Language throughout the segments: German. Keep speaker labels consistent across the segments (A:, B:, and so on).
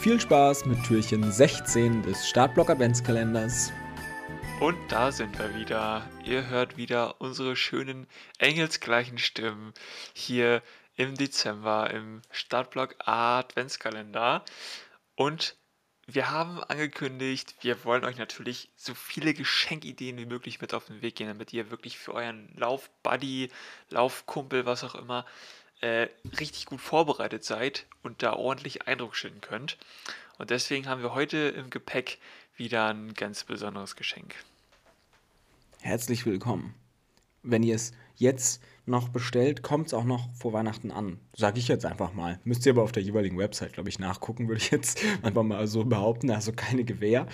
A: Viel Spaß mit Türchen 16 des Startblock Adventskalenders.
B: Und da sind wir wieder. Ihr hört wieder unsere schönen engelsgleichen Stimmen hier im Dezember im Startblock Adventskalender. Und wir haben angekündigt, wir wollen euch natürlich so viele Geschenkideen wie möglich mit auf den Weg gehen, damit ihr wirklich für euren Laufbuddy, Laufkumpel, was auch immer, äh, richtig gut vorbereitet seid und da ordentlich Eindruck schinden könnt. Und deswegen haben wir heute im Gepäck wieder ein ganz besonderes Geschenk.
A: Herzlich willkommen. Wenn ihr es jetzt noch bestellt, kommt es auch noch vor Weihnachten an. Sage ich jetzt einfach mal. Müsst ihr aber auf der jeweiligen Website, glaube ich, nachgucken, würde ich jetzt einfach mal so behaupten. Also keine Gewähr.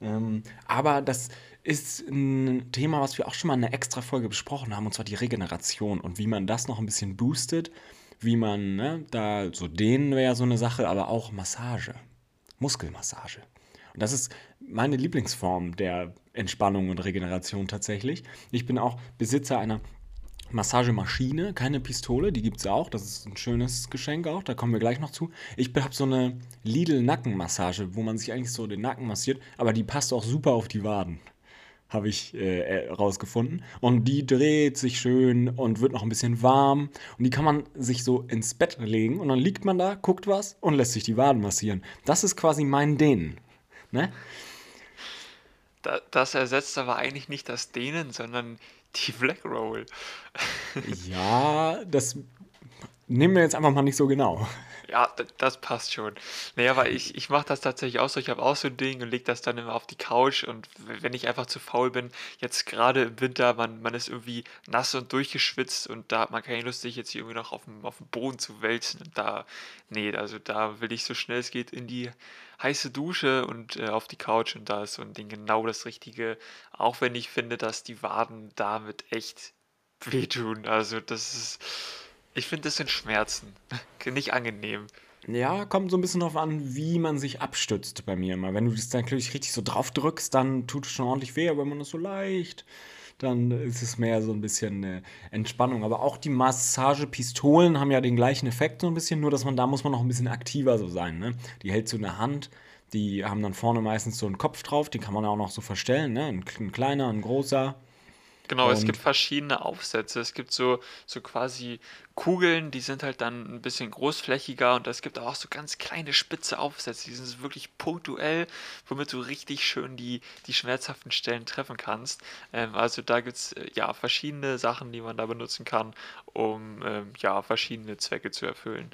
A: Ähm, aber das ist ein Thema, was wir auch schon mal in einer extra Folge besprochen haben, und zwar die Regeneration und wie man das noch ein bisschen boostet, wie man ne, da so dehnen wäre so eine Sache, aber auch Massage, Muskelmassage. Und das ist meine Lieblingsform der Entspannung und Regeneration tatsächlich. Ich bin auch Besitzer einer Massagemaschine, keine Pistole, die gibt es auch. Das ist ein schönes Geschenk auch, da kommen wir gleich noch zu. Ich habe so eine Lidl-Nackenmassage, wo man sich eigentlich so den Nacken massiert, aber die passt auch super auf die Waden. Habe ich äh, rausgefunden. Und die dreht sich schön und wird noch ein bisschen warm. Und die kann man sich so ins Bett legen und dann liegt man da, guckt was und lässt sich die Waden massieren. Das ist quasi mein Dehnen. Ne?
B: das ersetzt aber eigentlich nicht das Dehnen, sondern die Black Roll.
A: ja, das nehmen wir jetzt einfach mal nicht so genau.
B: Ja, das passt schon. Naja, weil ich, ich mache das tatsächlich auch so. Ich habe auch so ein Ding und lege das dann immer auf die Couch. Und wenn ich einfach zu faul bin, jetzt gerade im Winter, man, man ist irgendwie nass und durchgeschwitzt und da hat man keine Lust, sich jetzt hier irgendwie noch auf dem, auf dem Boden zu wälzen. Und da, nee, also da will ich so schnell es geht in die heiße Dusche und äh, auf die Couch. Und da ist so ein Ding genau das Richtige. Auch wenn ich finde, dass die Waden damit echt wehtun. Also das ist ich finde, das sind Schmerzen. Nicht angenehm.
A: Ja, kommt so ein bisschen darauf an, wie man sich abstützt bei mir immer. Wenn du das dann natürlich richtig so drauf drückst, dann tut es schon ordentlich weh, aber wenn man das so leicht, dann ist es mehr so ein bisschen äh, Entspannung. Aber auch die Massagepistolen haben ja den gleichen Effekt so ein bisschen, nur dass man da muss man noch ein bisschen aktiver so sein. Ne? Die hältst du in der Hand, die haben dann vorne meistens so einen Kopf drauf, den kann man auch noch so verstellen, ne? ein, ein kleiner, ein großer.
B: Genau, es gibt verschiedene Aufsätze. Es gibt so, so quasi Kugeln, die sind halt dann ein bisschen großflächiger und es gibt auch so ganz kleine spitze Aufsätze, die sind wirklich punktuell, womit du richtig schön die, die schmerzhaften Stellen treffen kannst. Ähm, also da gibt es äh, ja verschiedene Sachen, die man da benutzen kann, um ähm, ja verschiedene Zwecke zu erfüllen.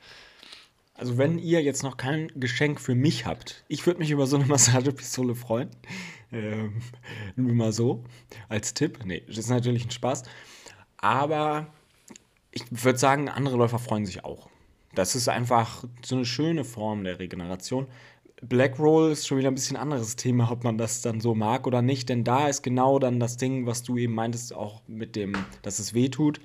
A: Also wenn ihr jetzt noch kein Geschenk für mich habt, ich würde mich über so eine Massagepistole freuen. Ähm, nur mal so als Tipp. Nee, das ist natürlich ein Spaß. Aber ich würde sagen, andere Läufer freuen sich auch. Das ist einfach so eine schöne Form der Regeneration. Black Roll ist schon wieder ein bisschen anderes Thema, ob man das dann so mag oder nicht, denn da ist genau dann das Ding, was du eben meintest, auch mit dem, dass es weh tut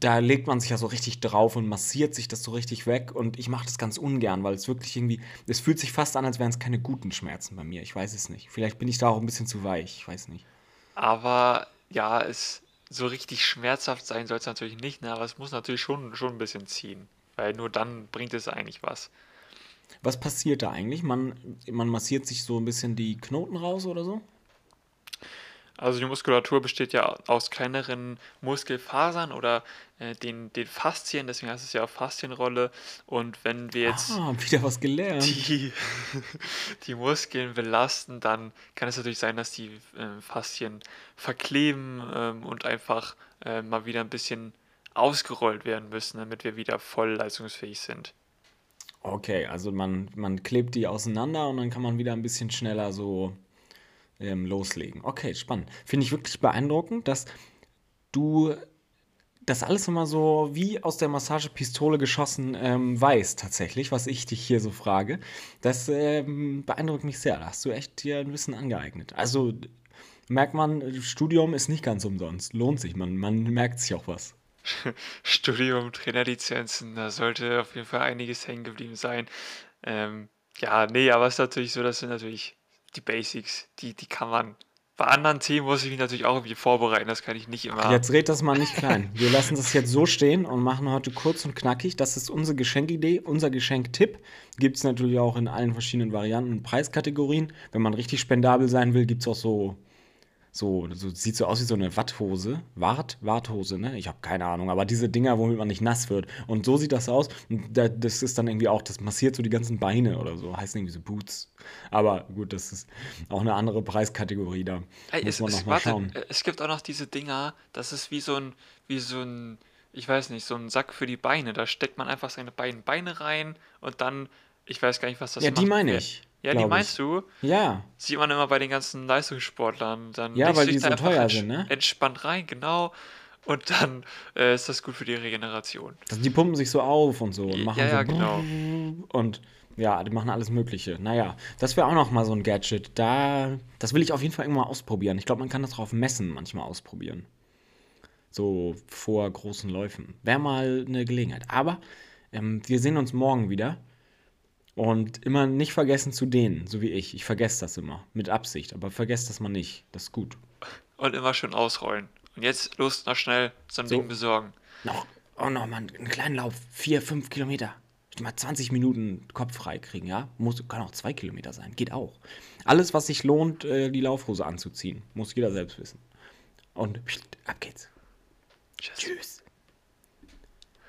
A: da legt man sich ja so richtig drauf und massiert sich das so richtig weg. Und ich mache das ganz ungern, weil es wirklich irgendwie, es fühlt sich fast an, als wären es keine guten Schmerzen bei mir. Ich weiß es nicht. Vielleicht bin ich da auch ein bisschen zu weich. Ich weiß nicht.
B: Aber ja, es so richtig schmerzhaft sein soll es natürlich nicht, ne? aber es muss natürlich schon, schon ein bisschen ziehen. Weil nur dann bringt es eigentlich was.
A: Was passiert da eigentlich? Man, man massiert sich so ein bisschen die Knoten raus oder so?
B: Also die Muskulatur besteht ja aus kleineren Muskelfasern oder äh, den, den Faszien, deswegen heißt es ja auch Faszienrolle. Und wenn wir jetzt
A: ah, wieder was gelernt.
B: Die, die Muskeln belasten, dann kann es natürlich sein, dass die äh, Faszien verkleben ähm, und einfach äh, mal wieder ein bisschen ausgerollt werden müssen, damit wir wieder voll leistungsfähig sind.
A: Okay, also man, man klebt die auseinander und dann kann man wieder ein bisschen schneller so ähm, loslegen. Okay, spannend. Finde ich wirklich beeindruckend, dass du das alles immer so wie aus der Massagepistole geschossen ähm, weißt, tatsächlich, was ich dich hier so frage. Das ähm, beeindruckt mich sehr. Da hast du echt dir ein Wissen angeeignet. Also merkt man, Studium ist nicht ganz umsonst. Lohnt sich, man, man merkt sich auch was.
B: Studium, Trainerlizenzen, da sollte auf jeden Fall einiges hängen geblieben sein. Ähm, ja, nee, aber es ist natürlich so, dass sind natürlich die Basics, die, die kann man bei anderen Themen muss ich mich natürlich auch irgendwie vorbereiten. Das kann ich nicht immer.
A: Jetzt red das mal nicht klein. Wir lassen das jetzt so stehen und machen heute kurz und knackig. Das ist unsere Geschenkidee, unser Geschenktipp. Gibt es natürlich auch in allen verschiedenen Varianten und Preiskategorien. Wenn man richtig spendabel sein will, gibt es auch so so, so sieht so aus wie so eine Watthose. Wart, Warthose, ne? Ich habe keine Ahnung, aber diese Dinger, womit man nicht nass wird. Und so sieht das aus. Und da, das ist dann irgendwie auch, das massiert so die ganzen Beine oder so. Heißt irgendwie so Boots. Aber gut, das ist auch eine andere Preiskategorie da.
B: Ey,
A: Muss
B: es,
A: man noch mal
B: warte,
A: schauen.
B: es gibt auch noch diese Dinger, das ist wie so ein, wie so ein, ich weiß nicht, so ein Sack für die Beine. Da steckt man einfach seine beiden Beine rein und dann, ich weiß gar nicht, was das
A: Ja, die
B: macht.
A: meine
B: Wer-
A: ich.
B: Ja, die meinst
A: ich.
B: du?
A: Ja,
B: Sieht man immer bei den ganzen Leistungssportlern. Dann
A: Ja, weil die so teuer
B: ents
A: sind, ne?
B: entspannt rein, genau. Und dann äh, ist das gut für die Regeneration.
A: also die pumpen sich so auf und so und
B: Ja,
A: machen
B: ja,
A: so
B: ja, genau.
A: und ja, die machen alles Mögliche. Naja, das wäre auch noch mal so ein Gadget. Da, das will ich auf jeden Fall irgendwann mal ausprobieren. Ich glaube, man kann das drauf messen manchmal ausprobieren. So vor großen Läufen. Wäre mal eine Gelegenheit. Aber ähm, wir sehen uns morgen wieder. Und immer nicht vergessen zu dehnen, so wie ich. Ich vergesse das immer. Mit Absicht. Aber vergesst das mal nicht. Das ist gut.
B: Und immer schön ausrollen. Und jetzt los noch schnell so ein
A: So.
B: Ding besorgen.
A: Noch, oh noch mal einen kleinen Lauf. Vier, fünf Kilometer. Mal 20 Minuten Kopf frei kriegen, ja? Muss, kann auch zwei Kilometer sein. Geht auch. Alles, was sich lohnt, äh, die Laufhose anzuziehen. Muss jeder selbst wissen. Und ab geht's.
B: Tschüss.
A: Tschüss.